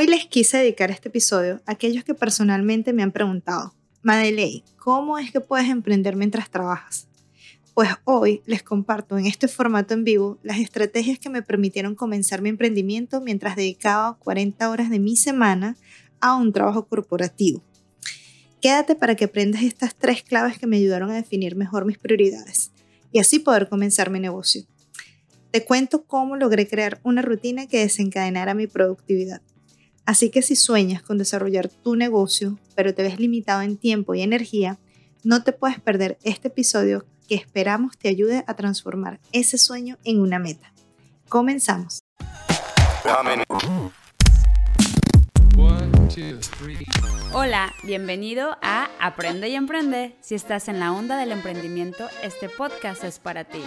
Hoy les quise dedicar este episodio a aquellos que personalmente me han preguntado, Madeleine, ¿cómo es que puedes emprender mientras trabajas? Pues hoy les comparto en este formato en vivo las estrategias que me permitieron comenzar mi emprendimiento mientras dedicaba 40 horas de mi semana a un trabajo corporativo. Quédate para que aprendas estas tres claves que me ayudaron a definir mejor mis prioridades y así poder comenzar mi negocio. Te cuento cómo logré crear una rutina que desencadenara mi productividad. Así que si sueñas con desarrollar tu negocio, pero te ves limitado en tiempo y energía, no te puedes perder este episodio que esperamos te ayude a transformar ese sueño en una meta. Comenzamos. Hola, bienvenido a Aprende y Emprende. Si estás en la onda del emprendimiento, este podcast es para ti.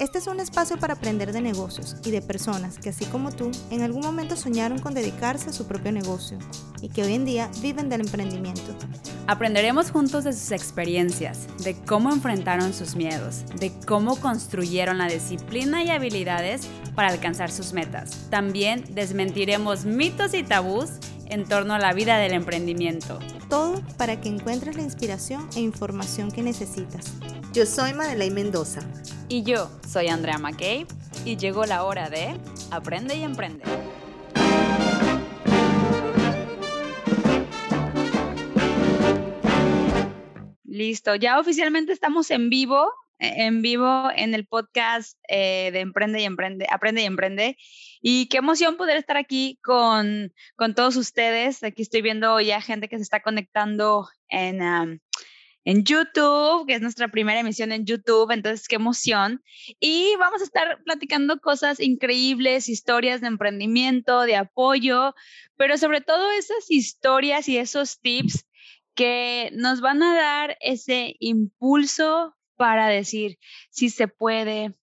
Este es un espacio para aprender de negocios y de personas que, así como tú, en algún momento soñaron con dedicarse a su propio negocio y que hoy en día viven del emprendimiento. Aprenderemos juntos de sus experiencias, de cómo enfrentaron sus miedos, de cómo construyeron la disciplina y habilidades para alcanzar sus metas. También desmentiremos mitos y tabús en torno a la vida del emprendimiento. Todo para que encuentres la inspiración e información que necesitas. Yo soy Madeleine Mendoza. Y yo soy Andrea McKay y llegó la hora de Aprende y Emprende. Listo, ya oficialmente estamos en vivo, e, en vivo en el podcast eh, de Emprende y Emprende, Aprende y Emprende. Y qué emoción poder estar aquí con, con todos ustedes. Aquí estoy viendo ya gente que se está conectando en, en YouTube, que es nuestra primera emisión en YouTube, entonces qué emoción. Y vamos a estar platicando cosas increíbles, historias de emprendimiento, de apoyo, pero sobre todo esas historias y esos tips que nos van a dar ese impulso para decir si se puede,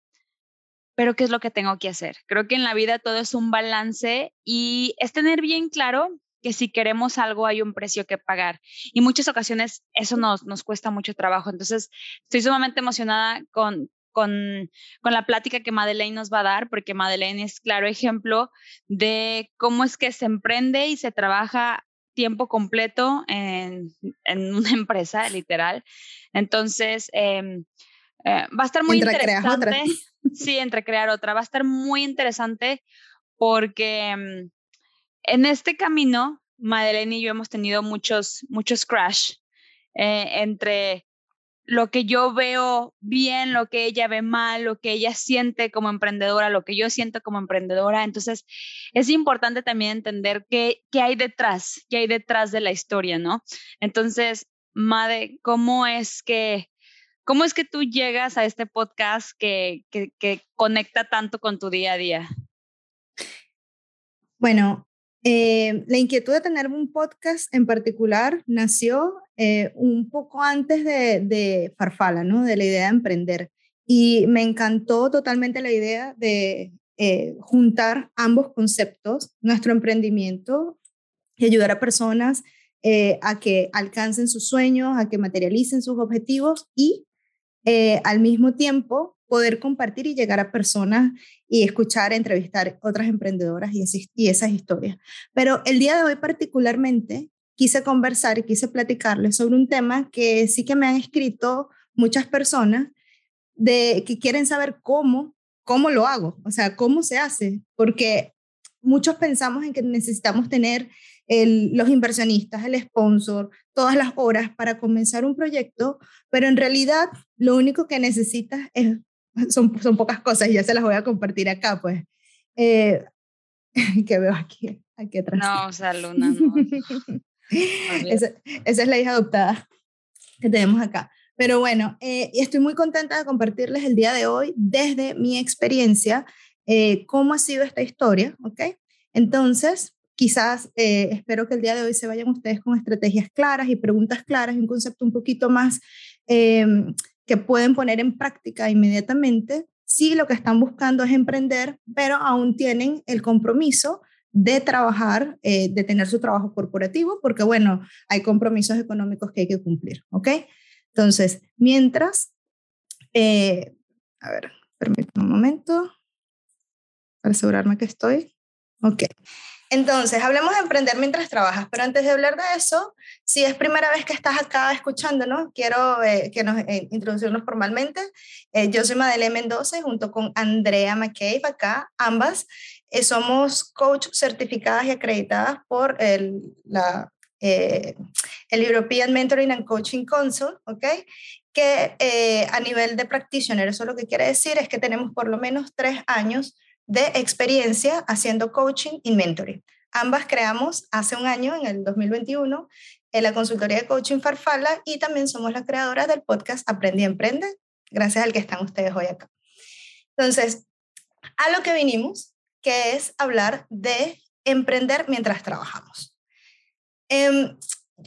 pero qué es lo que tengo que hacer. Creo que en la vida todo es un balance y es tener bien claro que si queremos algo hay un precio que pagar. Y muchas ocasiones eso nos, nos cuesta mucho trabajo. Entonces, estoy sumamente emocionada con, con, con, la plática que Madeleine nos va a dar, porque Madeleine es claro ejemplo de cómo es que se emprende y se trabaja tiempo completo en, en una empresa, literal. Entonces, em, eh, va a estar muy interesante. Sí, entre crear otra. Va a estar muy interesante porque em, en este camino, Madeleine y yo hemos tenido muchos, muchos crash eh, entre lo que yo veo bien, lo que ella ve mal, lo que ella siente como emprendedora, lo que yo siento como emprendedora. Entonces, es importante también entender qué, qué hay detrás, qué hay detrás de la historia, ¿no? Entonces, Made, ¿cómo es que, cómo es que tú llegas a este podcast que, que, que conecta tanto con tu día a día? Bueno, eh, la inquietud de tener un podcast en particular nació eh, un poco antes de, Farfala, ¿no? de la idea de emprender. Y me encantó totalmente la idea de eh, juntar ambos conceptos, nuestro emprendimiento y ayudar a personas a que alcancen sus sueños, a que materialicen sus objetivos y al mismo tiempo poder compartir y llegar a personas y escuchar, entrevistar otras emprendedoras y, y esas historias. Pero el día de hoy particularmente quise conversar y quise platicarles sobre un tema que sí que me han escrito muchas personas de que quieren saber cómo, cómo lo hago, o sea, cómo se hace, porque muchos pensamos en que necesitamos tener el, los inversionistas, el sponsor, todas las horas para comenzar un proyecto, pero en realidad lo único que necesitas es son, son pocas cosas y ya se las voy a compartir acá, pues. Eh, que veo aquí, aquí atrás. No, o sea, Luna, no. esa, esa, es la hija adoptada que tenemos acá. Pero bueno, eh, estoy muy contenta de compartirles el día de hoy desde mi experiencia eh, cómo ha sido esta historia, ¿ok? Entonces, quizás eh, espero que el día de hoy se vayan ustedes con estrategias claras y preguntas claras y un concepto un poquito más em, que pueden poner en práctica inmediatamente si lo que están buscando es emprender, pero aún tienen el compromiso de trabajar, eh, de tener su trabajo corporativo, porque bueno, hay compromisos económicos que hay que cumplir, ¿ok? Entonces, mientras, eh, a ver, permítame un momento para asegurarme que estoy Ok. Entonces, hablemos de emprender mientras trabajas, pero antes de hablar de eso, si es primera vez que estás acá escuchándonos, quiero eh, que nos eh, introducirnos formalmente. Eh, yo soy Madeleine Mendoza junto con Andrea McCabe acá, ambas somos coach certificadas y acreditadas por el, la, el European Mentoring and Coaching Council, ¿ok? Que a nivel de practitioner, eso lo que quiere decir es que tenemos por lo menos tres años de experiencia haciendo coaching y mentoring. Ambas creamos hace un año, en el 2021, en la consultoría de coaching Farfala y también somos las creadoras del podcast Aprende y Emprende, gracias al que están ustedes hoy acá. Entonces, a lo que vinimos, que es hablar de emprender mientras trabajamos. Em,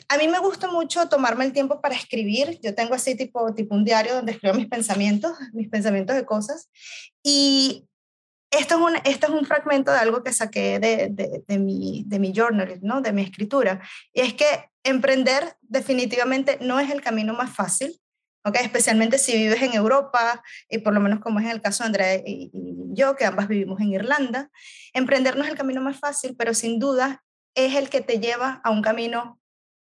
a mí me gusta mucho tomarme el tiempo para escribir. Yo tengo así tipo, tipo un diario donde escribo mis pensamientos, mis pensamientos de cosas. Y esto es, un, esto es un fragmento de algo que saqué de, de, de, mi, de mi journal, ¿no? de mi escritura. Y es que emprender definitivamente no es el camino más fácil, ¿okay? especialmente si vives en Europa, y por lo menos como es en el caso de Andrea y, y yo, que ambas vivimos en Irlanda. Emprender no es el camino más fácil, pero sin duda es el que te lleva a un camino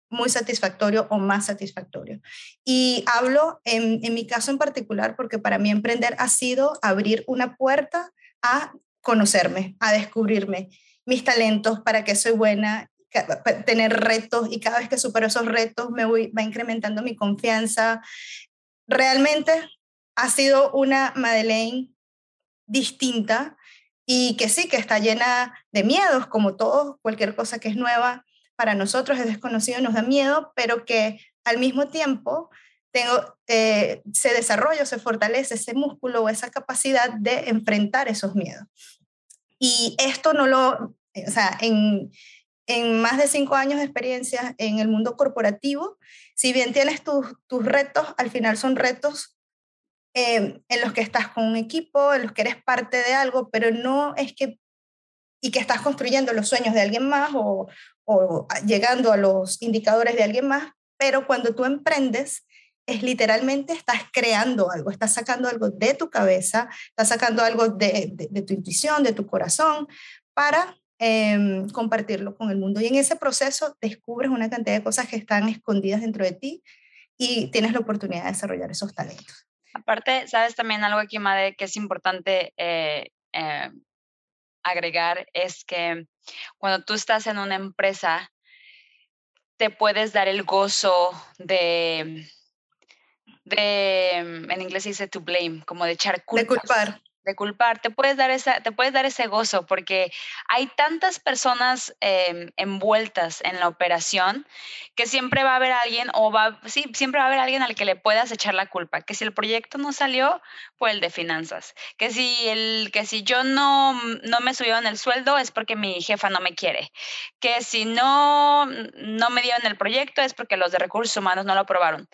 muy satisfactorio o más satisfactorio. Y hablo en, en, mi caso en particular porque para mí emprender ha sido abrir una puerta a conocerme, a descubrirme mis talentos, para qué soy buena, tener retos y cada vez que supero esos retos me voy, va incrementando mi confianza. Realmente ha sido una Madeleine distinta y que sí, que está llena de miedos, como todo, cualquier cosa que es nueva para nosotros es desconocido, nos da miedo, pero que al mismo tiempo tengo, eh, se desarrolla, se fortalece ese músculo o esa capacidad de enfrentar esos miedos. Y esto no lo, o sea, en, en más de cinco años de experiencia en el mundo corporativo, si bien tienes tus, tus retos, al final son retos eh, en los que estás con un equipo, en los que eres parte de algo, pero no es que, y que estás construyendo los sueños de alguien más o, o llegando a los indicadores de alguien más, pero cuando tú emprendes, es literalmente estás creando algo, estás sacando algo de tu cabeza, estás sacando algo de, tu intuición, de tu corazón, para em, compartirlo con el mundo. Y en ese proceso descubres una cantidad de cosas que están escondidas dentro de ti y tienes la oportunidad de desarrollar esos talentos. Aparte, sabes también algo aquí, Made, que es importante eh, eh, agregar, es que cuando tú estás en una empresa, te puedes dar el gozo de de, en inglés se dice to blame, como de echar culpa. De culpar. De culpar, te puedes dar, esa, te puedes dar ese gozo porque hay tantas personas em, envueltas en la operación que siempre va a haber alguien o va, sí, siempre va a haber alguien al que le puedas echar la culpa, que si el proyecto no salió, fue el de finanzas, que si, el, que si yo no, no me en el sueldo es porque mi jefa no me quiere, que si no, no me dieron el proyecto es porque los de recursos humanos no lo aprobaron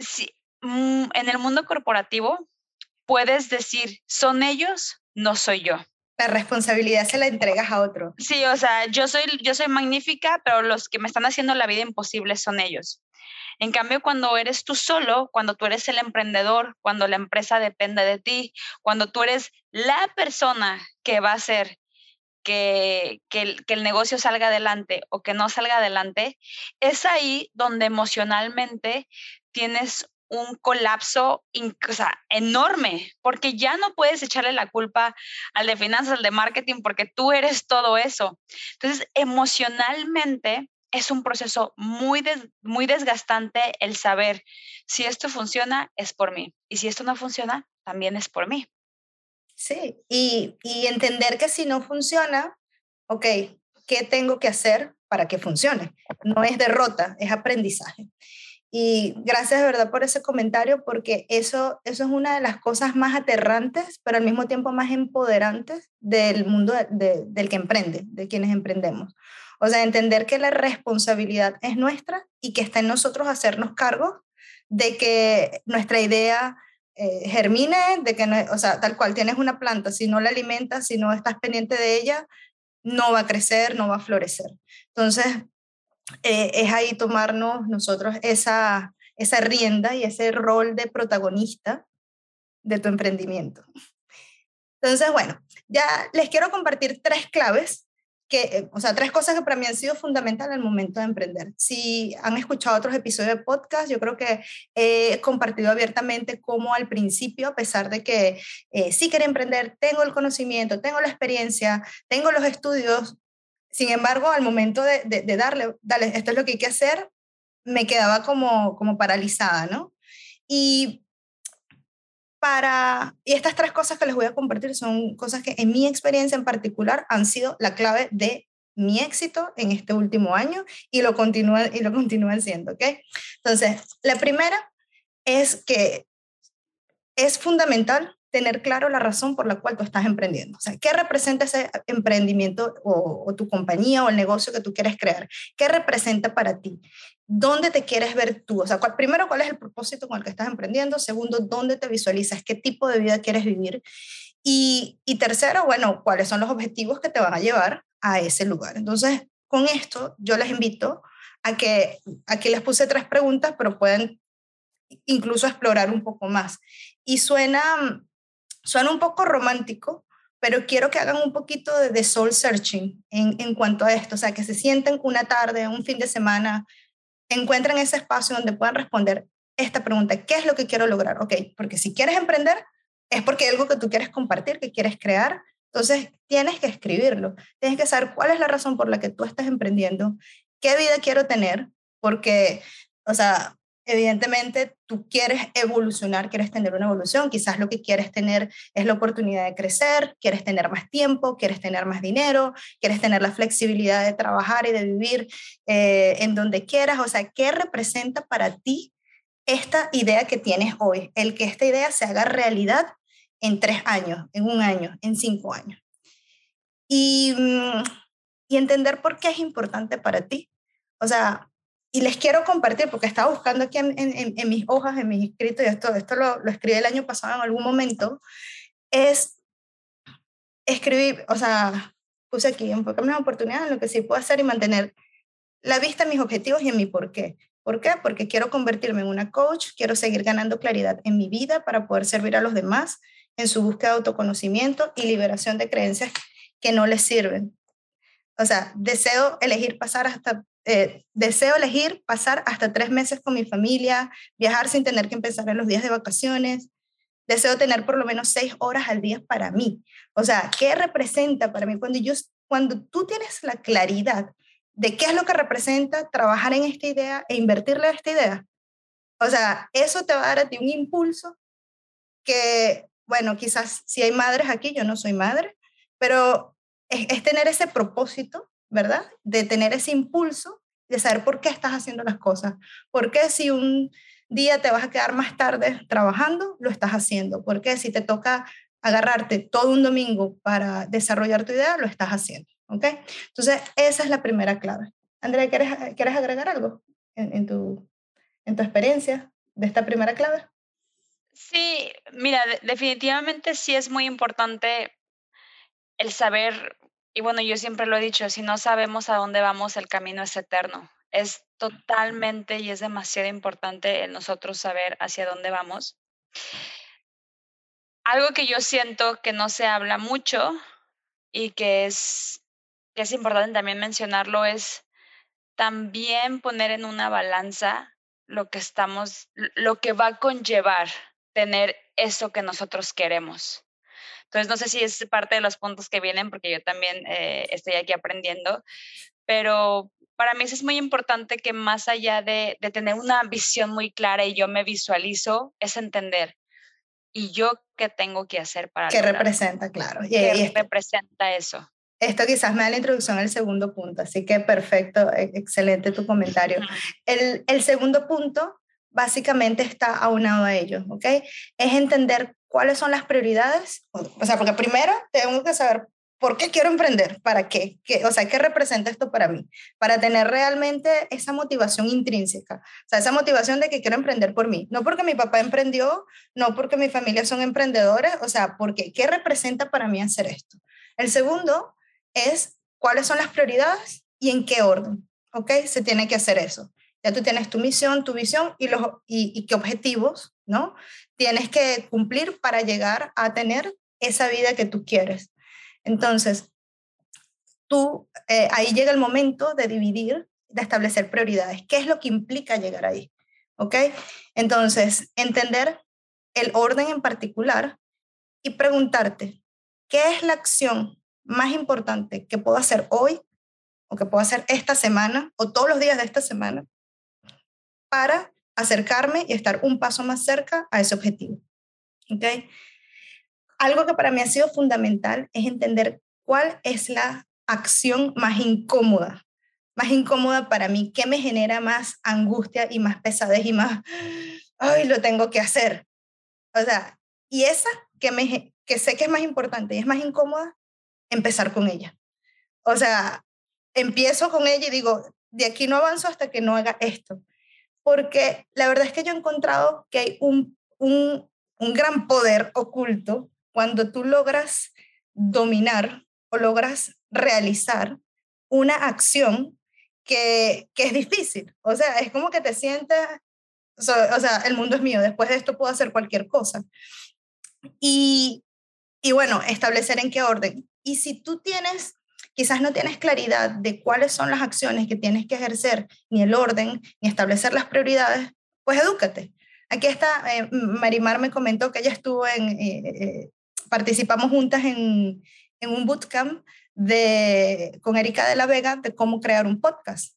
sí, mm, en el mundo corporativo puedes decir, son ellos, no soy yo. La responsabilidad se la entregas a otro. Sí, o sea, yo soy, yo soy magnífica, pero los que me están haciendo la vida imposible son ellos. En cambio, cuando eres tú solo, cuando tú eres el emprendedor, cuando la empresa depende de ti, cuando tú eres la persona que va a hacer que, que, el, que, el, negocio salga adelante o que no salga adelante, es ahí donde emocionalmente tienes un colapso o sea, enorme, porque ya no puedes echarle la culpa al de finanzas, al de marketing, porque tú eres todo eso. Entonces, emocionalmente es un proceso muy, muy desgastante el saber si esto funciona, es por mí, y si esto no funciona, también es por mí. Sí, y, y entender que si no funciona, ok, ¿qué tengo que hacer para que funcione? No es derrota, es aprendizaje. Y gracias de verdad por ese comentario, porque eso, eso es una de las cosas más aterrantes, pero al mismo tiempo más empoderantes del mundo del que emprende, de quienes emprendemos. O sea, entender que la responsabilidad es nuestra y que está en nosotros hacernos cargo de que nuestra idea eh, germine, de que, no, o sea, tal cual tienes una planta, si no la alimentas, si no estás pendiente de ella, no va a crecer, no va a florecer. Entonces, eh, es ahí tomarnos nosotros esa, esa rienda y ese rol de protagonista de tu emprendimiento. Entonces, bueno, ya les quiero compartir tres claves que, eh, o sea, tres cosas que para mí han sido fundamentales al momento de emprender. Si han escuchado otros episodios de podcast, yo creo que he compartido abiertamente cómo al principio, a pesar de que eh, sí quería emprender, tengo el conocimiento, tengo la experiencia, tengo los estudios, sin embargo, al momento de, de, darle, dale, esto es lo que hay que hacer, me quedaba como, como paralizada, ¿no? Y para, y estas tres cosas que les voy a compartir son cosas que en mi experiencia en particular han sido la clave de mi éxito en este último año y lo continúan, y lo continúan siendo, ¿ok? Entonces, la primera es que es fundamental tener claro la razón por la cual tú estás emprendiendo. O sea, ¿qué representa ese emprendimiento o, o, tu compañía o el negocio que tú quieres crear? ¿Qué representa para ti? ¿Dónde te quieres ver tú? O sea, primero, ¿cuál es el propósito con el que estás emprendiendo? Segundo, ¿dónde te visualizas? ¿Qué tipo de vida quieres vivir? Y, y tercero, bueno, ¿cuáles son los objetivos que te van a llevar a ese lugar? Entonces, con esto, yo les invito a que aquí les puse tres preguntas, pero pueden incluso explorar un poco más. Y suena, suena un poco romántico, pero quiero que hagan un poquito de, de soul searching en, en cuanto a esto, o sea, que se sienten una tarde, un fin de semana, encuentren ese espacio donde puedan responder esta pregunta, ¿qué es lo que quiero lograr? Ok, porque si quieres emprender, es porque hay algo que tú quieres compartir, que quieres crear, entonces tienes que escribirlo, tienes que saber cuál es la razón por la que tú estás emprendiendo, qué vida quiero tener, porque, o sea, evidentemente tú quieres evolucionar, quieres tener una evolución, quizás lo que quieres tener es la oportunidad de crecer, quieres tener más tiempo, quieres tener más dinero, quieres tener la flexibilidad de trabajar y de vivir eh, en donde quieras, o sea, ¿qué representa para ti esta idea que tienes hoy? El que esta idea se haga realidad en tres años, en un año, en cinco años. Y, mm, y entender por qué es importante para ti. O sea, y les quiero compartir, porque estaba buscando aquí en, en, en mis hojas, en mis escritos, y esto, esto lo, escribí el año pasado en algún momento, es escribir, o sea, puse aquí, enfocarme una oportunidad en lo que sí puedo hacer y mantener la vista en mis objetivos y en mi por qué. ¿Por qué? Porque quiero convertirme en una coach, quiero seguir ganando claridad en mi vida para poder servir a los demás en su búsqueda de autoconocimiento y liberación de creencias que no les sirven. O sea, deseo elegir pasar hasta eh, deseo elegir pasar hasta tres meses con mi familia, viajar sin tener que empezar en los días de vacaciones. Deseo tener por lo menos seis horas al día para mí. O sea, ¿qué representa para mí cuando, yo, cuando tú tienes la claridad de qué es lo que representa trabajar en esta idea e invertirle a esta idea? O sea, eso te va a dar a ti un impulso que, bueno, quizás si hay madres aquí, yo no soy madre, pero es, es tener ese propósito ¿verdad? De tener ese impulso de saber por qué estás haciendo las cosas. ¿Por qué si un día te vas a quedar más tarde trabajando, lo estás haciendo? ¿Por qué si te toca agarrarte todo un domingo para desarrollar tu idea, lo estás haciendo? ¿Ok? Entonces, esa es la primera clave. Andrea, ¿quieres, ¿quieres agregar algo en, en, tu, en tu experiencia de esta primera clave? Sí, mira, definitivamente sí es muy importante el saber y bueno, yo siempre lo he dicho, si no sabemos a dónde vamos, el camino es eterno. Es totalmente y es demasiado importante el nosotros saber hacia dónde vamos. Algo que yo siento que no se habla mucho y que es, que es importante también mencionarlo es también poner en una balanza lo que estamos, lo que va a conllevar tener eso que nosotros queremos. Entonces, no sé si es parte de los puntos que vienen, porque yo también eh, estoy aquí aprendiendo, pero para mí es muy importante que más allá de, de, tener una visión muy clara y yo me visualizo, es entender. ¿Y yo qué tengo que hacer para... ¿Qué representa, claro? ¿Qué representa eso? Esto quizás me da la introducción al segundo punto, así que perfecto, e, excelente tu comentario. El, el segundo punto básicamente está aunado a ello, ¿ok? Es entender cuáles son las prioridades. O sea, porque primero tengo que saber por qué quiero emprender, para qué, ¿Qué o sea, qué representa esto para mí, para tener realmente esa motivación intrínseca, o sea, esa motivación de que quiero emprender por mí, no porque mi papá emprendió, no porque mi familia son emprendedores, o sea, porque qué representa para mí hacer esto. El segundo es cuáles son las prioridades y en qué orden, ¿ok? Se tiene que hacer eso. Ya tú tienes tu misión, tu visión y, los, y, y qué objetivos, ¿no? Tienes que cumplir para llegar a tener esa vida que tú quieres. Entonces, tú, eh, ahí llega el momento de dividir, de establecer prioridades. ¿Qué es lo que implica llegar ahí? ¿Ok? Entonces, entender el orden en particular y preguntarte, ¿qué es la acción más importante que puedo hacer hoy o que puedo hacer esta semana o todos los días de esta semana para acercarme y estar un paso más cerca a ese objetivo? ¿Ok? Algo que para mí ha sido fundamental es entender cuál es la acción más incómoda, más incómoda para mí, qué me genera más angustia y más pesadez y más, ay, lo tengo que hacer. O sea, y esa que, me, que sé que es más importante y es más incómoda, empezar con ella. O sea, empiezo con ella y digo, de aquí no avanzo hasta que no haga esto. Porque la verdad es que yo he encontrado que hay un, un, un gran poder oculto cuando tú logras dominar o logras realizar una acción que, que es difícil. O sea, es como que te sientas, o sea, el mundo es mío, después de esto puedo hacer cualquier cosa. Y, y bueno, establecer en qué orden. Y si tú tienes, quizás no tienes claridad de cuáles son las acciones que tienes que ejercer, ni el orden, ni establecer las prioridades, pues edúcate. Aquí está, eh, Marimar me comentó que ella estuvo en, eh, eh, participamos juntas en, en un bootcamp de, con Erika de la Vega de cómo crear un podcast.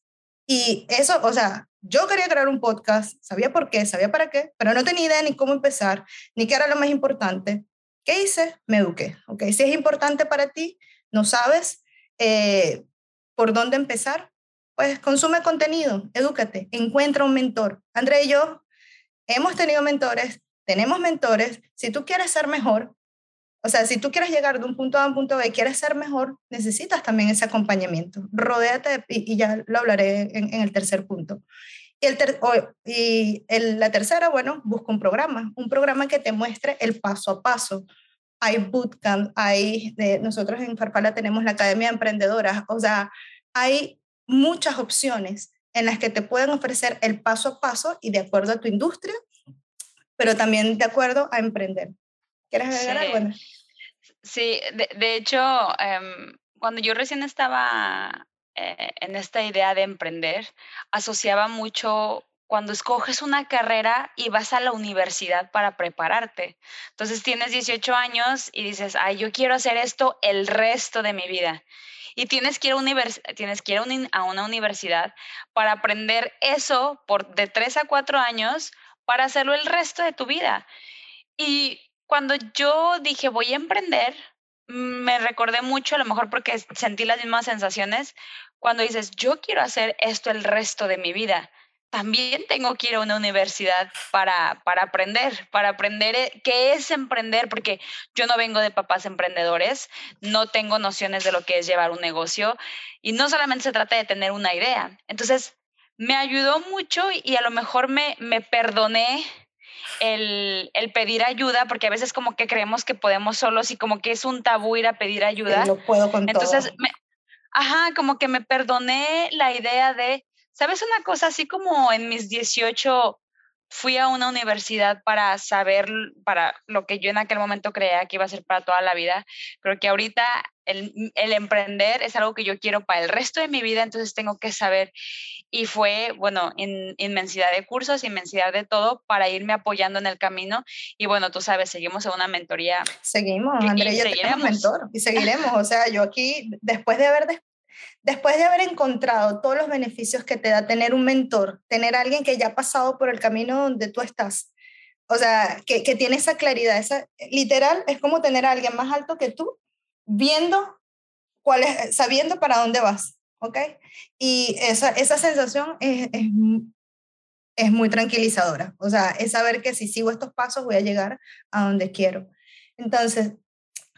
Y eso, o sea, yo quería crear un podcast, sabía por qué, sabía para qué, pero no tenía idea ni cómo empezar, ni qué era lo más importante. ¿Qué hice? Me eduqué. ¿ok? Si es importante para ti, no sabes eh, por dónde empezar, pues consume contenido, edúcate, encuentra un mentor. André y yo hemos tenido mentores, tenemos mentores. Si tú quieres ser mejor, o sea, si tú quieres llegar de un punto A a un punto B quieres ser mejor, necesitas también ese acompañamiento. Rodéate, y, ya lo hablaré en, el tercer punto. Y el, la tercera, bueno, busca un programa, un programa que te muestre el paso a paso. Hay bootcamp, hay, de, nosotros en Farfala tenemos la Academia de Emprendedoras, o sea, hay muchas opciones en las que te pueden ofrecer el paso a paso y de acuerdo a tu industria, pero también de acuerdo a emprender. ¿Quieres agregar sí. algo? Sí, de, hecho, em, cuando yo recién estaba eh, en esta idea de emprender, asociaba mucho cuando escoges una carrera y vas a la universidad para prepararte. Entonces tienes 18 años y dices, ay, yo quiero hacer esto el resto de mi vida. Y tienes que ir a, una universidad para aprender eso por de 3 a 4 años para hacerlo el resto de tu vida. Y cuando yo dije voy a emprender, me recordé mucho, a lo mejor porque sentí las mismas sensaciones, cuando dices, yo quiero hacer esto el resto de mi vida. También tengo que ir a una universidad para, para aprender, para aprender eh, qué es emprender, porque yo no vengo de papás emprendedores, no tengo nociones de lo que es llevar un negocio y no solamente se trata de tener una idea. Entonces, me ayudó mucho y a lo mejor me, me perdoné el, pedir ayuda, porque a veces como que creemos que podemos solos y como que es un tabú ir a pedir ayuda. Lo puedo con Entonces, ajá, como que me perdoné la idea de, ¿sabes una cosa? Así como en mis 18 fui a una universidad para saber, para lo que yo en aquel momento creía que iba a ser para toda la vida. Creo que ahorita el, el, emprender es algo que yo quiero para el resto de mi vida, entonces tengo que saber. Y fue, bueno, in, inmensidad de cursos, inmensidad de todo para irme apoyando en el camino. Y bueno, tú sabes, seguimos en una mentoría. Seguimos, Andrea, yo tengo mentor y seguiremos. O sea, yo aquí, después de haber después de haber encontrado todos los beneficios que te da tener un mentor, tener alguien que ya ha pasado por el camino donde tú estás, o sea, que, que tiene esa claridad, esa, literal, es como tener a alguien más alto que tú, viendo cuál es, sabiendo para dónde vas, ¿ok? Y esa, esa sensación es, es, es muy tranquilizadora, o sea, es saber que si sigo estos pasos voy a llegar a donde quiero. Entonces,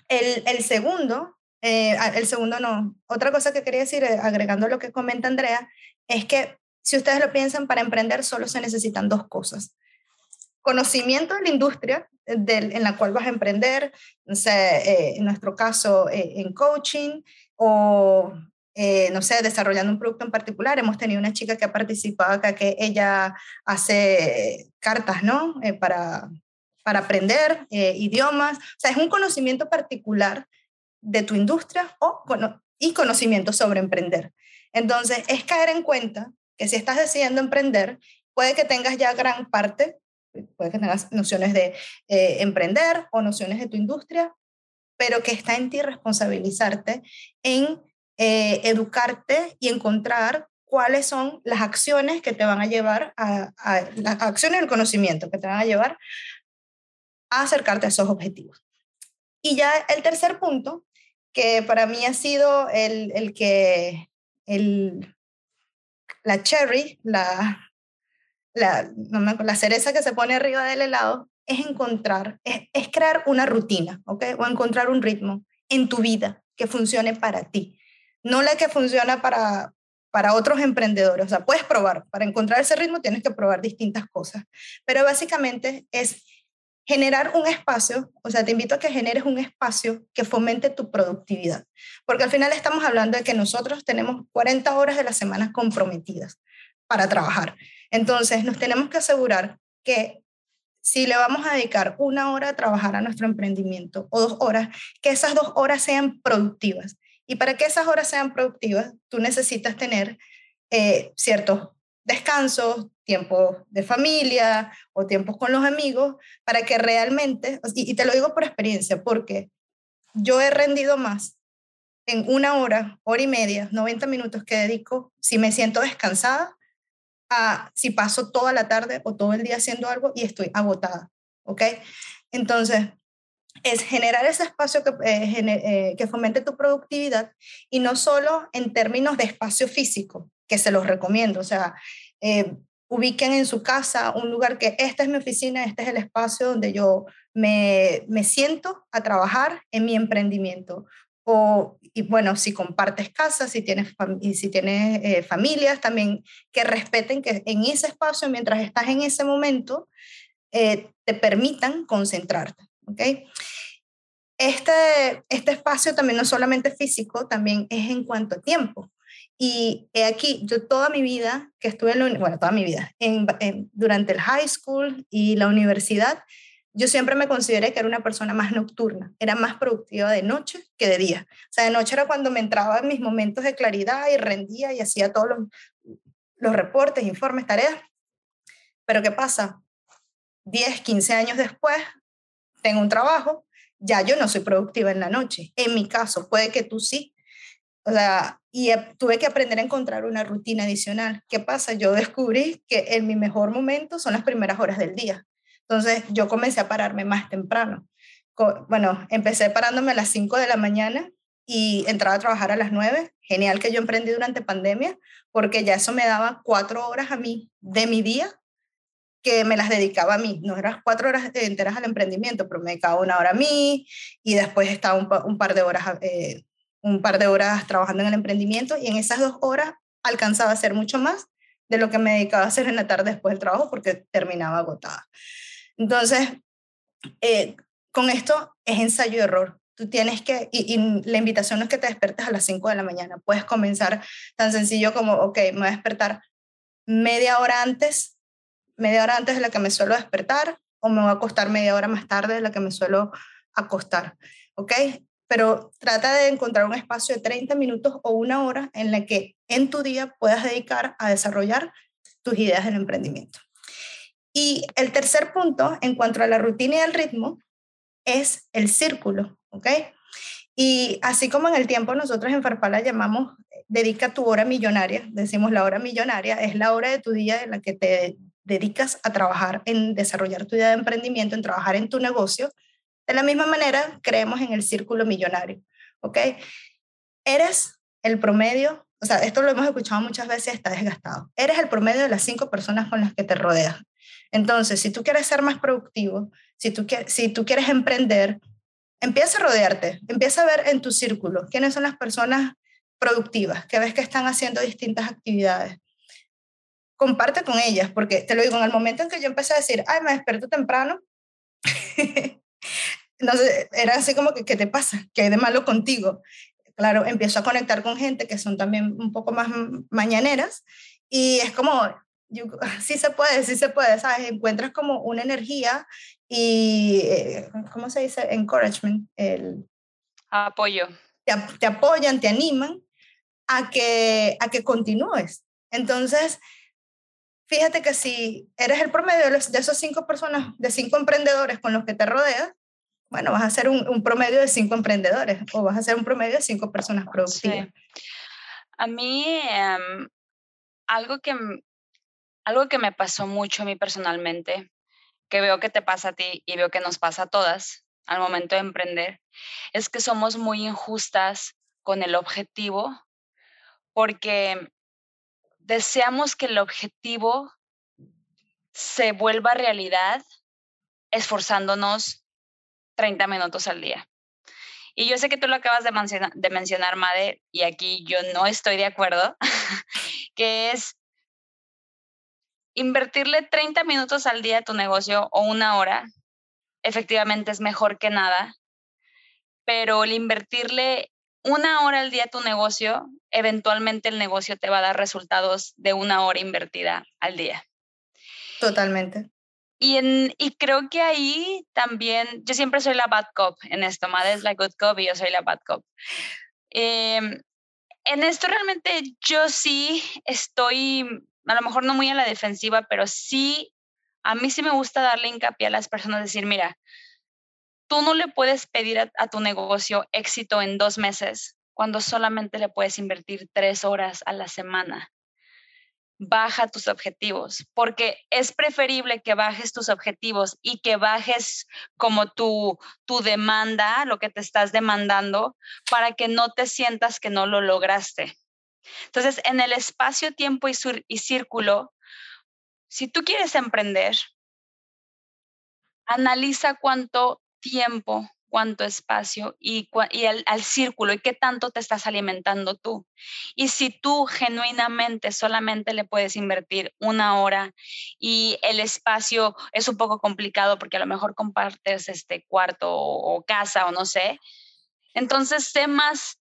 el, el segundo eh, el segundo no. Otra cosa que quería decir, eh, agregando lo que comenta Andrea, es que si ustedes lo piensan, para emprender solo se necesitan dos cosas. Conocimiento de la industria en la cual vas a emprender, no sé, eh, en nuestro caso en coaching o, no sé, desarrollando un producto en particular. Hemos tenido una chica que ha participado acá que ella hace cartas, ¿no? para para aprender eh, idiomas. O sea, es un conocimiento particular de tu industria o, y conocimiento sobre emprender. Entonces, es caer en cuenta que si estás decidiendo emprender, puede que tengas ya gran parte, puede que tengas nociones de eh, emprender o nociones de tu industria, pero que está en ti responsabilizarte en eh, educarte y encontrar cuáles son las acciones que te van a llevar a, las acciones del conocimiento que te van a llevar a acercarte a esos objetivos. Y ya el tercer punto, que para mí ha sido el, el que, el, la cherry, la, la, la cereza que se pone arriba del helado, es encontrar, es, es crear una rutina, ¿ok? O encontrar un ritmo en tu vida que funcione para ti no la que funciona para, para otros emprendedores. O sea, puedes probar. Para encontrar ese ritmo tienes que probar distintas cosas. Pero básicamente es generar un espacio, o sea, te invito a que generes un espacio que fomente tu productividad. Porque al final estamos hablando de que nosotros tenemos 40 horas de la semana comprometidas para trabajar. Entonces, nos tenemos que asegurar que si le vamos a dedicar una hora a trabajar a nuestro emprendimiento o dos horas, que esas dos horas sean productivas y para que esas horas sean productivas, tú necesitas tener eh, ciertos descansos, tiempos de familia o tiempos con los amigos, para que realmente, y, te lo digo por experiencia, porque yo he rendido más en una hora, hora y media, 90 minutos que dedico, si me siento descansada, a si paso toda la tarde o todo el día haciendo algo y estoy agotada, ¿ok? Entonces, es generar ese espacio que, eh, eh, que fomente tu productividad y no solo en términos de espacio físico, que se los recomiendo, o sea, eh, ubiquen en su casa un lugar que esta es mi oficina, este es el espacio donde yo me, me siento a trabajar en mi emprendimiento. O, y bueno, si compartes casa, si tienes, y si tienes familias, también que respeten que en ese espacio, mientras estás en ese momento, te permitan concentrarte. ¿ok? Este, este espacio también no solamente físico, también es en cuanto a tiempo. Y aquí, yo toda mi vida, que estuve en bueno, toda mi vida, durante el high school y la universidad, yo siempre me consideré que era una persona más nocturna, era más productiva de noche que de día. O sea, de noche era cuando me entraba en mis momentos de claridad y rendía y hacía todos los, los reportes, informes, tareas. Pero ¿qué pasa? 10, 15 años después, tengo un trabajo, ya yo no soy productiva en la noche. En mi caso, puede que tú sí. O sea, y tuve que aprender a encontrar una rutina adicional. ¿Qué pasa? Yo descubrí que en mi mejor momento son las primeras horas del día. Entonces, yo comencé a pararme más temprano. Bueno, empecé parándome a las 5 de la mañana y entraba a trabajar a las 9. Genial que yo emprendí durante pandemia, porque ya eso me daba cuatro horas a mí de mi día que me las dedicaba a mí. No eran cuatro horas enteras al emprendimiento, pero me dedicaba una hora a mí y después estaba un, par de horas, eh, un par de horas trabajando en el emprendimiento y en esas dos horas alcanzaba a hacer mucho más de lo que me dedicaba a hacer en la tarde después del trabajo porque terminaba agotada. Entonces, eh, con esto es ensayo y error. Tú tienes que, y, y, la invitación no es que te despertes a las 5 de la mañana, puedes comenzar tan sencillo como, ok, me voy a despertar media hora antes media hora antes de la que me suelo despertar o me voy a acostar media hora más tarde de la que me suelo acostar, ¿ok? Pero trata de encontrar un espacio de 30 minutos o una hora en la que en tu día puedas dedicar a desarrollar tus ideas del emprendimiento. Y el tercer punto, en cuanto a la rutina y el ritmo, es el círculo, ¿ok? Y así como en el tiempo nosotros en Farfala llamamos dedica tu hora millonaria, decimos la hora millonaria, es la hora de tu día en la que te dedicas a trabajar en desarrollar tu idea de emprendimiento, en trabajar en tu negocio, de la misma manera creemos en el círculo millonario, ¿ok? Eres el promedio, o sea, esto lo hemos escuchado muchas veces, está desgastado. Eres el promedio de las cinco personas con las que te rodeas. Entonces, si tú quieres ser más productivo, si tú, si tú quieres emprender, empieza a rodearte, empieza a ver en tu círculo quiénes son las personas productivas, que ves que están haciendo distintas actividades comparte con ellas, porque te lo digo, en el momento en que yo empecé a decir, ay, me despierto temprano, no era así como que, ¿qué te pasa? ¿Qué hay de malo contigo? Claro, empiezo a conectar con gente que son también un poco más mañaneras y es como, yo, sí se puede, sí se puede, ¿sabes? Encuentras como una energía y, eh, ¿cómo se dice? Encouragement, el apoyo. Te, apoyan, te animan a que, a que continúes. Entonces, fíjate que si eres el promedio de, esos cinco personas, de cinco emprendedores con los que te rodeas, bueno, vas a ser un, promedio de cinco emprendedores o vas a ser un promedio de cinco personas productivas. A mí, em, algo, que, algo que me pasó mucho a mí personalmente, que veo que te pasa a ti y veo que nos pasa a todas al momento de emprender, es que somos muy injustas con el objetivo porque deseamos que el objetivo se vuelva realidad esforzándonos 30 minutos al día. Y yo sé que tú lo acabas de, mencionar, de mencionar, Made, y aquí yo no estoy de acuerdo, que es invertirle 30 minutos al día a tu negocio o una hora, efectivamente es mejor que nada, pero el invertirle una hora al día a tu negocio, eventualmente el negocio te va a dar resultados de una hora invertida al día. Totalmente. Y, en, y creo que ahí también, yo siempre soy la bad cop en esto, Mad es la good cop y yo soy la bad cop. Em, en esto realmente yo sí estoy, a lo mejor no muy a la defensiva, pero sí, a mí sí me gusta darle hincapié a las personas, decir, mira, tú no le puedes pedir a, a tu negocio éxito en dos meses cuando solamente le puedes invertir tres horas a la semana baja tus objetivos, porque es preferible que bajes tus objetivos y que bajes como tu, tu demanda, lo que te estás demandando, para que no te sientas que no lo lograste. Entonces, en el espacio, tiempo y, y círculo, si tú quieres emprender, analiza cuánto tiempo cuánto espacio y, y al, círculo y qué tanto te estás alimentando tú. Y si tú genuinamente solamente le puedes invertir una hora y el espacio es un poco complicado porque a lo mejor compartes este cuarto o, casa o no sé, entonces sé más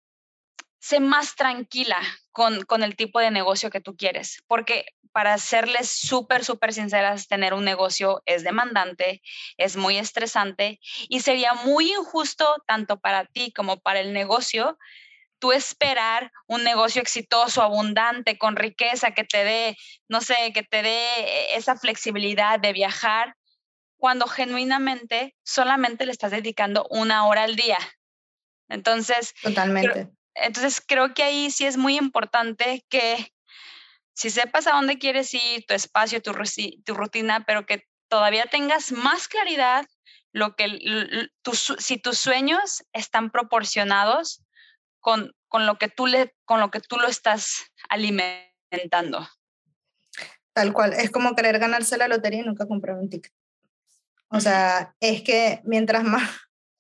sé más tranquila con, con, el tipo de negocio que tú quieres, porque para serles súper, súper sinceras, tener un negocio es demandante, es muy estresante y sería muy injusto tanto para ti como para el negocio tú esperar un negocio exitoso, abundante, con riqueza, que te dé, no sé, que te dé esa flexibilidad de viajar, cuando genuinamente solamente le estás dedicando una hora al día. Entonces, totalmente. Entonces, creo que ahí sí es muy importante que si sepas a dónde quieres ir, tu espacio, tu, tu rutina, pero que todavía tengas más claridad lo que si tus sueños están proporcionados con, con, lo que tú le, con lo que tú lo estás alimentando. Tal cual, es como querer ganarse la lotería y nunca comprar un ticket. O sea, es que mientras más,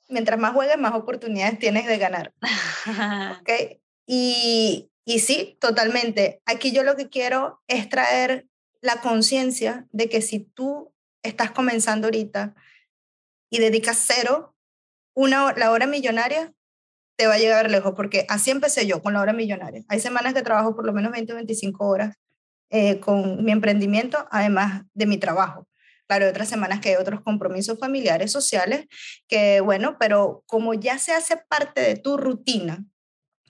mientras más juegues, más oportunidades tienes de ganar. ¿Okay? Y, y sí, totalmente. Aquí yo lo que quiero es traer la conciencia de que si tú estás comenzando ahorita y dedicas cero, una, la hora millonaria te va a llegar lejos, porque así empecé yo con la hora millonaria. Hay semanas que trabajo por lo menos 20 o 25 horas eh, con mi emprendimiento, además de mi trabajo. Claro, otras semanas que hay otros compromisos familiares, sociales, que bueno, pero como ya se hace parte de tu rutina,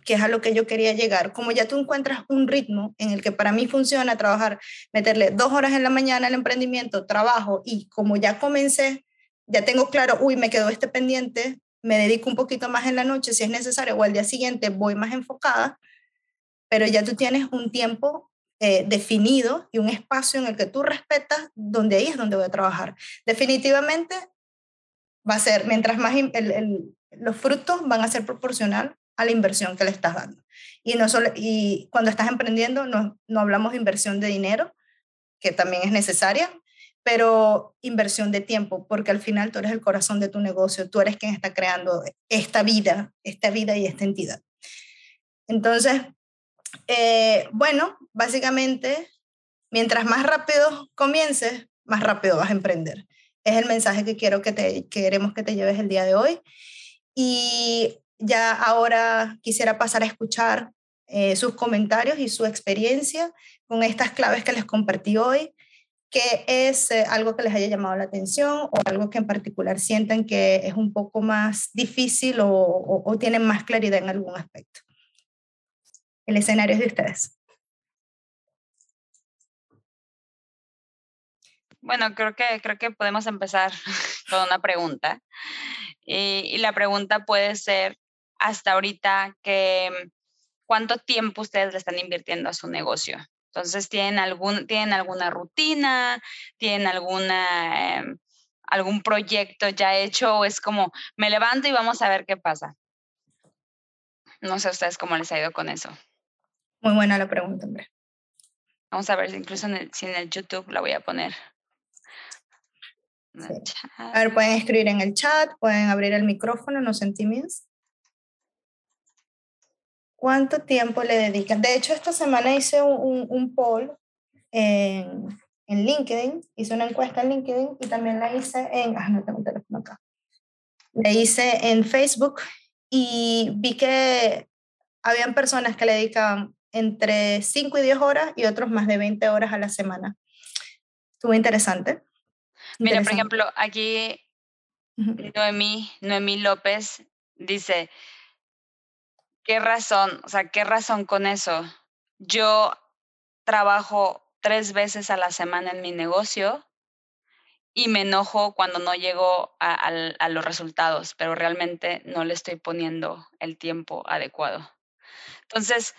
que es a lo que yo quería llegar, como ya tú encuentras un ritmo en el que para mí funciona trabajar, meterle dos horas en la mañana al emprendimiento, trabajo, y como ya comencé, ya tengo claro, uy, me quedó este pendiente, me dedico un poquito más en la noche si es necesario, o al día siguiente voy más enfocada, pero ya tú tienes un tiempo eh, definido y un espacio en el que tú respetas, donde ahí es donde voy a trabajar. Definitivamente va a ser, mientras más los frutos van a ser proporcional a la inversión que le estás dando. Y, no solo, y cuando estás emprendiendo no, no hablamos de inversión de dinero, que también es necesaria, pero inversión de tiempo, porque al final tú eres el corazón de tu negocio, tú eres quien está creando esta vida, esta vida y esta entidad. Entonces, eh, bueno, básicamente, mientras más rápido comiences, más rápido vas a emprender. Es el mensaje que quiero que te queremos que te lleves el día de hoy. Y ya ahora quisiera pasar a escuchar eh, sus comentarios y su experiencia con estas claves que les compartí hoy. ¿Qué es eh, algo que les haya llamado la atención o algo que en particular sientan que es un poco más difícil o, o tienen más claridad en algún aspecto? El escenario es de ustedes. Bueno, creo que, creo que podemos empezar con una pregunta. Y, la pregunta puede ser, hasta ahorita, que, ¿cuánto tiempo ustedes le están invirtiendo a su negocio? Entonces, ¿tienen, algún, ¿tienen alguna rutina? ¿Tienen alguna, em, algún proyecto ya hecho? ¿O es como, me levanto y vamos a ver qué pasa? No sé a ustedes cómo les ha ido con eso. Muy buena la pregunta, hombre. Vamos a ver incluso en el, si en el YouTube la voy a poner. A ver, pueden escribir en el chat, pueden abrir el micrófono, no se ¿Cuánto tiempo le dedican? De hecho, esta semana hice un, un, poll en, en, LinkedIn, hice una encuesta en LinkedIn y también la hice en, ah, no tengo el teléfono acá, la hice en Facebook y vi que habían personas que le dedicaban entre 5 y 10 horas y otros más de 20 horas a la semana. Estuvo interesante. Mira, por ejemplo, aquí Noemí, Noemí López dice, ¿qué razón? O sea, ¿qué razón con eso? Yo trabajo tres veces a la semana en mi negocio y me enojo cuando no llego a, a, los resultados, pero realmente no le estoy poniendo el tiempo adecuado. Entonces,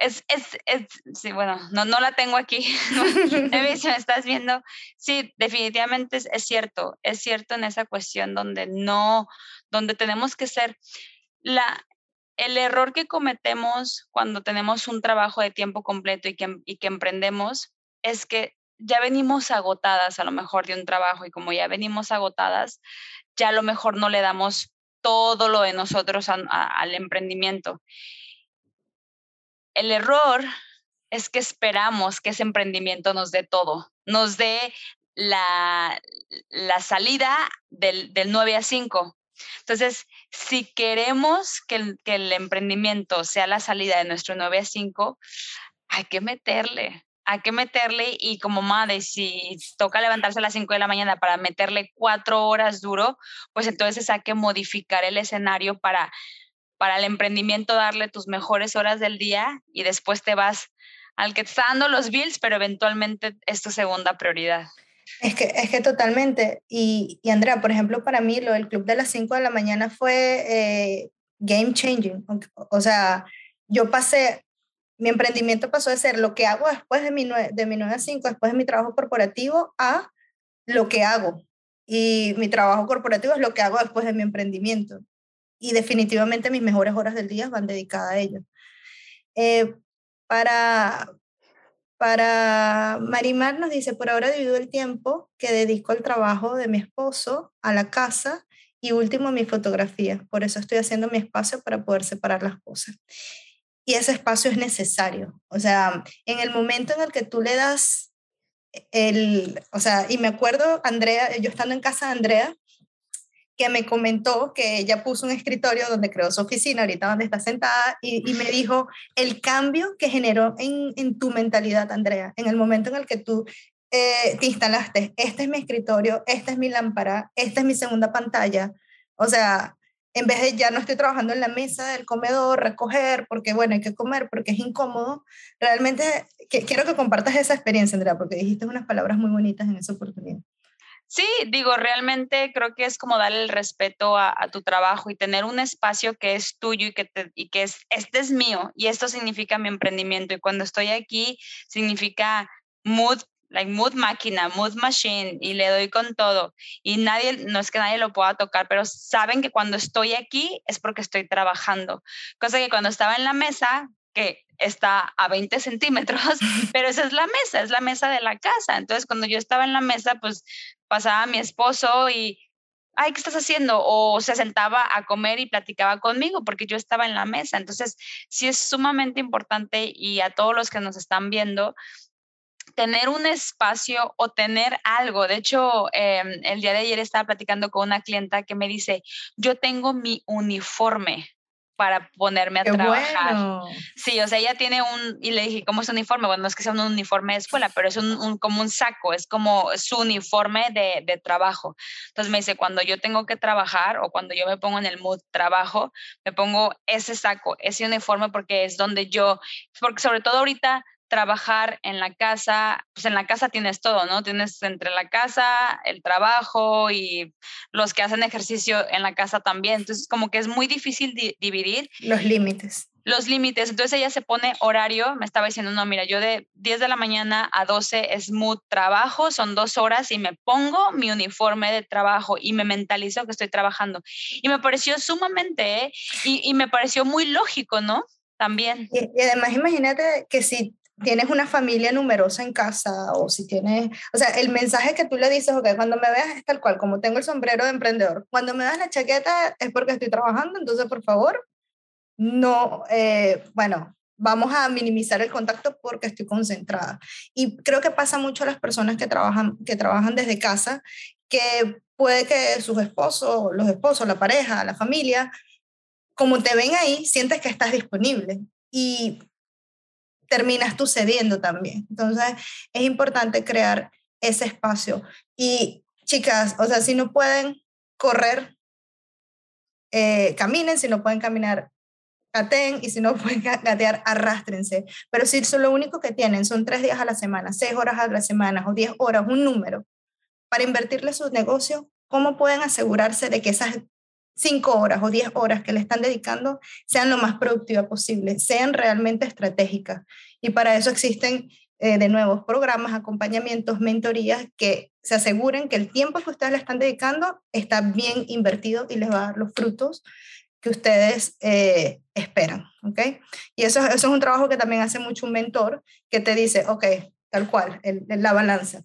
es, es, es, sí, bueno, no, no la tengo aquí, si me estás viendo, sí, definitivamente es, es, cierto, es cierto en esa cuestión donde no, donde tenemos que ser, la, el error que cometemos cuando tenemos un trabajo de tiempo completo y que, y que emprendemos es que ya venimos agotadas a lo mejor de un trabajo y como ya venimos agotadas, ya a lo mejor no le damos todo lo de nosotros al emprendimiento. El error es que esperamos que ese emprendimiento nos dé todo, nos dé la, la salida del, del 9 a 5. Entonces, si queremos que el, que el, emprendimiento sea la salida de nuestro 9 a 5, hay que meterle, hay que meterle y como madre, si toca levantarse a las 5 de la mañana para meterle cuatro horas duro, pues entonces hay que modificar el escenario para para el emprendimiento darle tus mejores horas del día y después te vas al que te está dando los bills, pero eventualmente es tu segunda prioridad. Es que, es que totalmente. Y, y Andrea, por ejemplo, para mí lo del club de las 5 de la mañana fue eh, game changing. O sea, yo pasé, mi emprendimiento pasó de ser lo que hago después de mi, de mi 9 a 5, después de mi trabajo corporativo, a lo que hago. Y mi trabajo corporativo es lo que hago después de mi emprendimiento y definitivamente mis mejores horas del día van dedicadas a ello. Eh, para, para Marimar nos dice, por ahora divido el tiempo que dedico al trabajo de mi esposo, a la casa y último a mi fotografía. Por eso estoy haciendo mi espacio para poder separar las cosas. Y ese espacio es necesario. O sea, en el momento en el que tú le das el, o sea, y me acuerdo, Andrea, yo estando en casa de Andrea, que me comentó que ella puso un escritorio donde creó su oficina, ahorita donde está sentada, y, me dijo el cambio que generó en, en, tu mentalidad, Andrea, en el momento en el que tú eh, te instalaste, este es mi escritorio, esta es mi lámpara, esta es mi segunda pantalla, o sea, en vez de ya no estoy trabajando en la mesa del comedor, recoger, porque bueno, hay que comer, porque es incómodo, realmente que, quiero que compartas esa experiencia, Andrea, porque dijiste unas palabras muy bonitas en esa oportunidad. Sí, digo, realmente creo que es como darle el respeto a, tu trabajo y tener un espacio que es tuyo y que, y que es, este es mío y esto significa mi emprendimiento. Y cuando estoy aquí, significa mood, like mood máquina, mood machine y le doy con todo. Y nadie, no es que nadie lo pueda tocar, pero saben que cuando estoy aquí es porque estoy trabajando. Cosa que cuando estaba en la mesa, que está a 20 centímetros, pero esa es la mesa, es la mesa de la casa. Entonces, cuando yo estaba en la mesa, pues pasaba mi esposo y, ay, ¿qué estás haciendo? O se sentaba a comer y platicaba conmigo porque yo estaba en la mesa. Entonces, sí es sumamente importante y a todos los que nos están viendo, tener un espacio o tener algo. De hecho, em, el día de ayer estaba platicando con una clienta que me dice, yo tengo mi uniforme para ponerme a trabajar. Sí, o sea, ella tiene un, y le dije, ¿cómo es un uniforme? Bueno, no es que sea un uniforme de escuela, pero es un, como un saco, es como su uniforme de, de, trabajo. Entonces me dice, cuando yo tengo que trabajar o cuando yo me pongo en el mood trabajo, me pongo ese saco, ese uniforme porque es donde yo, porque sobre todo ahorita trabajar en la casa, pues en la casa tienes todo, ¿no? Tienes entre la casa, el trabajo y los que hacen ejercicio en la casa también. Entonces, como que es muy difícil dividir. Los límites. Los límites. Entonces ella se pone horario, me estaba diciendo, no, mira, yo de 10 de la mañana a 12 es mood trabajo, son dos horas y me pongo mi uniforme de trabajo y me mentalizo que estoy trabajando. Y me pareció sumamente, ¿eh? y, y, me pareció muy lógico, ¿no? También. Y, y además imagínate que si tienes una familia numerosa en casa o si tienes, o sea, el mensaje que tú le dices, ok, cuando me veas es tal cual, como tengo el sombrero de emprendedor, cuando me das la chaqueta es porque estoy trabajando, entonces por favor, no, eh, bueno, vamos a minimizar el contacto porque estoy concentrada. Y creo que pasa mucho a las personas que trabajan, que trabajan desde casa, que puede que sus esposos, los esposos, la pareja, la familia, como te ven ahí, sientes que estás disponible. Y terminas tú cediendo también. Entonces, es importante crear ese espacio. Y chicas, o sea, si no pueden correr, eh, caminen, si no pueden caminar, gateen, y si no pueden gatear, arrástrense. Pero si lo único que tienen son tres días a la semana, seis horas a la semana o diez horas, un número, para invertirle su negocio, ¿cómo pueden asegurarse de que esas cinco horas o diez horas que le están dedicando sean lo más productivas posible, sean realmente estratégicas. Y para eso existen, eh, de nuevo, programas, acompañamientos, mentorías que se aseguren que el tiempo que ustedes le están dedicando está bien invertido y les va a dar los frutos que ustedes eh, esperan, ¿ok? Y eso, eso es un trabajo que también hace mucho un mentor que te dice, ok, tal cual, el, la balanza.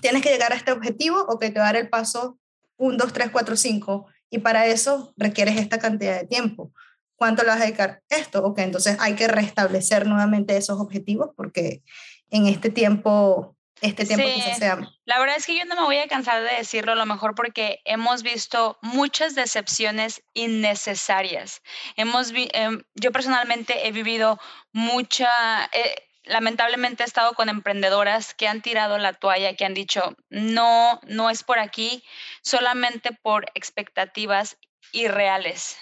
Tienes que llegar a este objetivo o que te va a dar el paso 1, 2, 3, 4, 5 y para eso requieres esta cantidad de tiempo. ¿Cuánto le vas a dedicar? Esto, ok, entonces hay que restablecer nuevamente esos objetivos porque en este tiempo, este tiempo sí, sea... La verdad es que yo no me voy a cansar de decirlo, a lo mejor porque hemos visto muchas decepciones innecesarias. Hemos em, yo personalmente he vivido mucha... Eh, lamentablemente he estado con emprendedoras que han tirado la toalla, que han dicho, no, no es por aquí, solamente por expectativas irreales,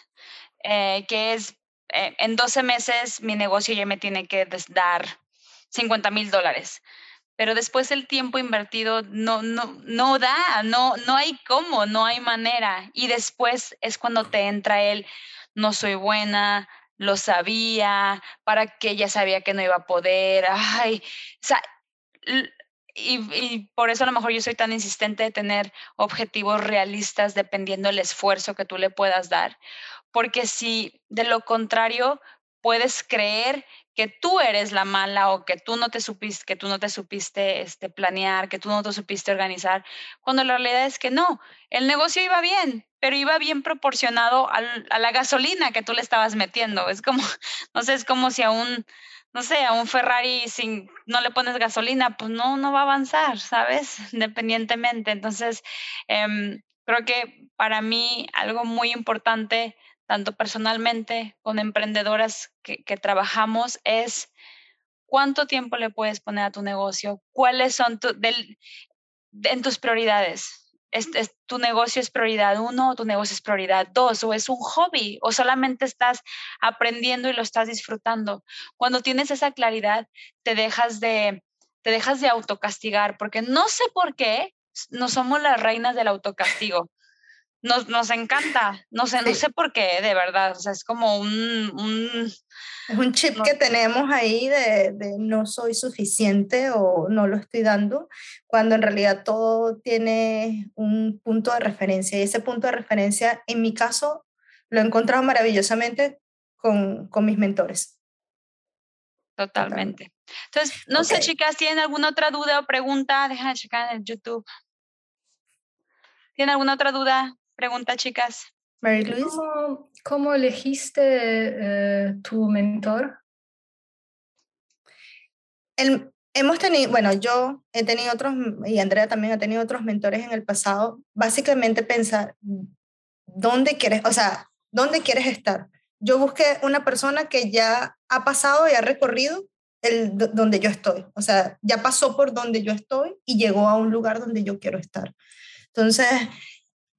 eh, que es, eh, en 12 meses mi negocio ya me tiene que dar 50 mil dólares. Pero después el tiempo invertido no, no, no da, no, no hay cómo, no hay manera. Y después es cuando te entra el, no soy buena, lo sabía, para que ella sabía que no iba a poder, ay, o sea, y, y, por eso a lo mejor yo soy tan insistente de tener objetivos realistas dependiendo del esfuerzo que tú le puedas dar, porque si de lo contrario puedes creer que tú eres la mala o que tú no te supiste, que tú no te supiste este, planear, que tú no te supiste organizar, cuando la realidad es que no, el negocio iba bien, pero iba bien proporcionado al, a la gasolina que tú le estabas metiendo. Es como, no sé, es como si a un, no sé, a un Ferrari sin, no le pones gasolina, pues no, no va a avanzar, ¿sabes? Independientemente. Entonces, eh, creo que para mí algo muy importante tanto personalmente con emprendedoras que, trabajamos, es cuánto tiempo le puedes poner a tu negocio, cuáles son en tus prioridades. ¿Es, tu negocio es prioridad uno, tu negocio es prioridad dos, o es un hobby, o solamente estás aprendiendo y lo estás disfrutando. Cuando tienes esa claridad, te dejas de, te dejas de autocastigar, porque no sé por qué no somos las reinas del autocastigo nos, nos encanta, no sé, no sé por qué, de verdad, o sea, es como un... es un chip que tenemos ahí de, de, no soy suficiente o no lo estoy dando, cuando en realidad todo tiene un punto de referencia y ese punto de referencia, en mi caso, lo he encontrado maravillosamente con, con mis mentores. Totalmente. Entonces, no sé, chicas, ¿tienen alguna otra duda o pregunta? Deja de checar en el YouTube. ¿Tienen alguna otra duda? Pregunta, chicas. Mary Louise. ¿Cómo, elegiste eh, tu mentor? El, hemos tenido, bueno, yo he tenido otros, y Andrea también ha tenido otros mentores en el pasado. Básicamente pensar, ¿dónde quieres, o sea, dónde quieres estar? yo busqué una persona que ya ha pasado y ha recorrido el, donde yo estoy. O sea, ya pasó por donde yo estoy y llegó a un lugar donde yo quiero estar. Entonces,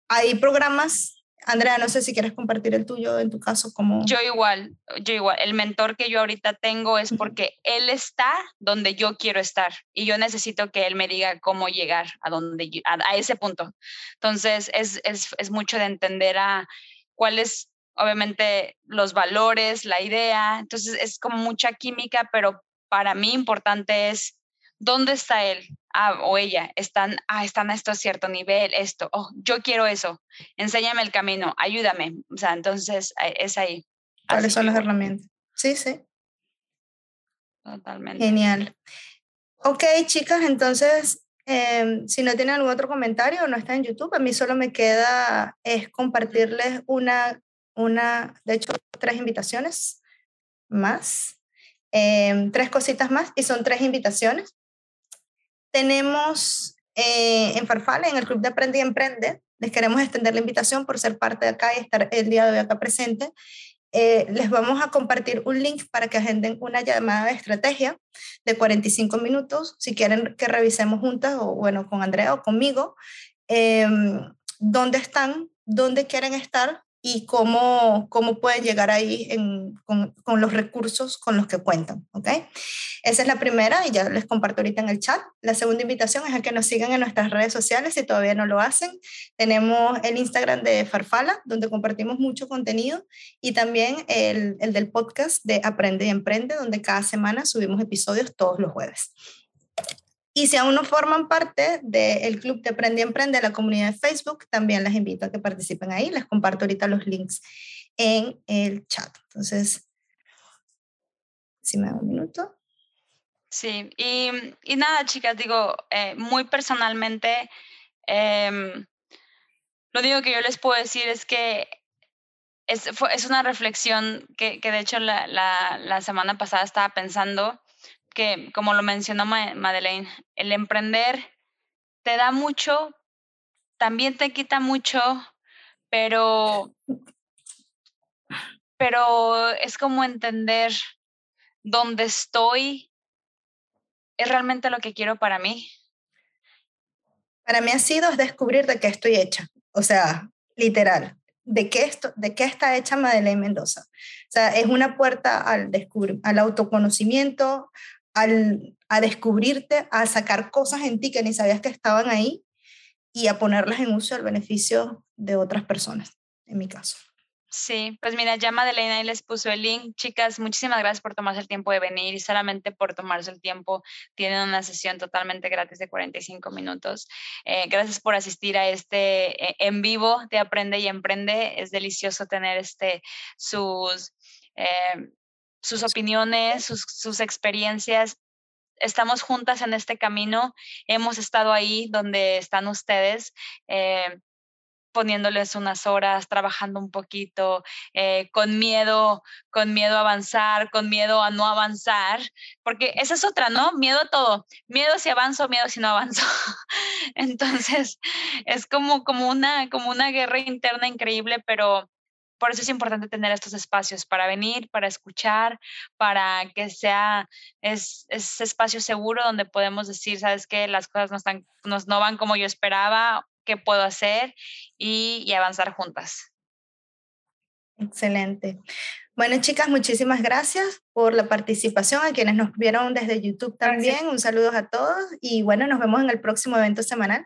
hay programas Andrea, no sé si quieres compartir el tuyo en tu caso como... Yo igual, yo igual. El mentor que yo ahorita tengo es porque él está donde yo quiero estar y yo necesito que él me diga cómo llegar a, donde a, ese punto. Entonces, es, es, es mucho de entender a cuáles, obviamente, los valores, la idea. Entonces, es como mucha química, pero para mí importante es dónde está él, ah, o ella, están, ah, están a esto cierto nivel, esto, oh, yo quiero eso, enséñame el camino, ayúdame. O sea, entonces eh, es ahí. ¿Cuáles son las herramientas? Sí, sí. Totalmente. Genial. Ok, chicas, entonces, em, si no tienen algún otro comentario o no está en YouTube, a mí solo me queda es compartirles una, una, de hecho, tres invitaciones más, em, tres cositas más, y son tres invitaciones. Tenemos eh, en Farfala, en el Club de Aprende y Emprende, les queremos extender la invitación por ser parte de acá y estar el día de hoy acá presente. Eh, les vamos a compartir un link para que agenden una llamada de estrategia de 45 minutos, si quieren que revisemos juntas, o bueno, con Andrea o conmigo, em, dónde están, dónde quieren estar y cómo, cómo pueden llegar ahí con, los recursos con los que cuentan. ¿ok? Esa es la primera y ya les comparto ahorita en el chat. La segunda invitación es a que nos sigan en nuestras redes sociales si todavía no lo hacen. Tenemos el Instagram de Farfala, donde compartimos mucho contenido, y también el, el del podcast de Aprende y Emprende, donde cada semana subimos episodios todos los jueves. Y si aún no forman parte del Club de Aprende y Emprende, la comunidad de Facebook, también les invito a que participen ahí. Les comparto ahorita los links en el chat. Entonces, si me da un minuto. Sí, y, y nada, chicas, digo, eh, muy personalmente, em, lo único que yo les puedo decir es que es, es una reflexión que, que de hecho la, la, la semana pasada estaba pensando que, como lo mencionó Madeleine, el emprender te da mucho, también te quita mucho, pero, pero es como entender dónde estoy, es realmente lo que quiero para mí. Para mí ha sido descubrir de qué estoy hecha, o sea, literal, de qué, esto, de qué está hecha Madeleine Mendoza. O sea, es una puerta al, al autoconocimiento, a descubrirte, a sacar cosas en ti que ni sabías que estaban ahí y a ponerlas en uso al beneficio de otras personas, en mi caso. Sí, pues mira, ya Madeleine ahí les puso el link. Chicas, muchísimas gracias por tomarse el tiempo de venir y solamente por tomarse el tiempo tienen una sesión totalmente gratis de 45 minutos. Eh, gracias por asistir a este eh, en vivo de Aprende y Emprende. Es delicioso tener este, sus, eh, sus opiniones, sus, experiencias. Estamos juntas en este camino, hemos estado ahí donde están ustedes. Eh, poniéndoles unas horas, trabajando un poquito, eh, con miedo, con miedo a avanzar, con miedo a no avanzar, porque esa es otra, ¿no? Miedo a todo, miedo si avanzo, miedo si no avanzo. Entonces, es como, como, una, como una guerra interna increíble, pero por eso es importante tener estos espacios para venir, para escuchar, para que sea ese espacio seguro donde podemos decir, sabes que las cosas no, están, no van como yo esperaba, qué puedo hacer y, y avanzar juntas. Excelente. Bueno, chicas, muchísimas gracias por la participación. A quienes nos vieron desde YouTube también, un saludo a todos y bueno, nos vemos en el próximo evento semanal.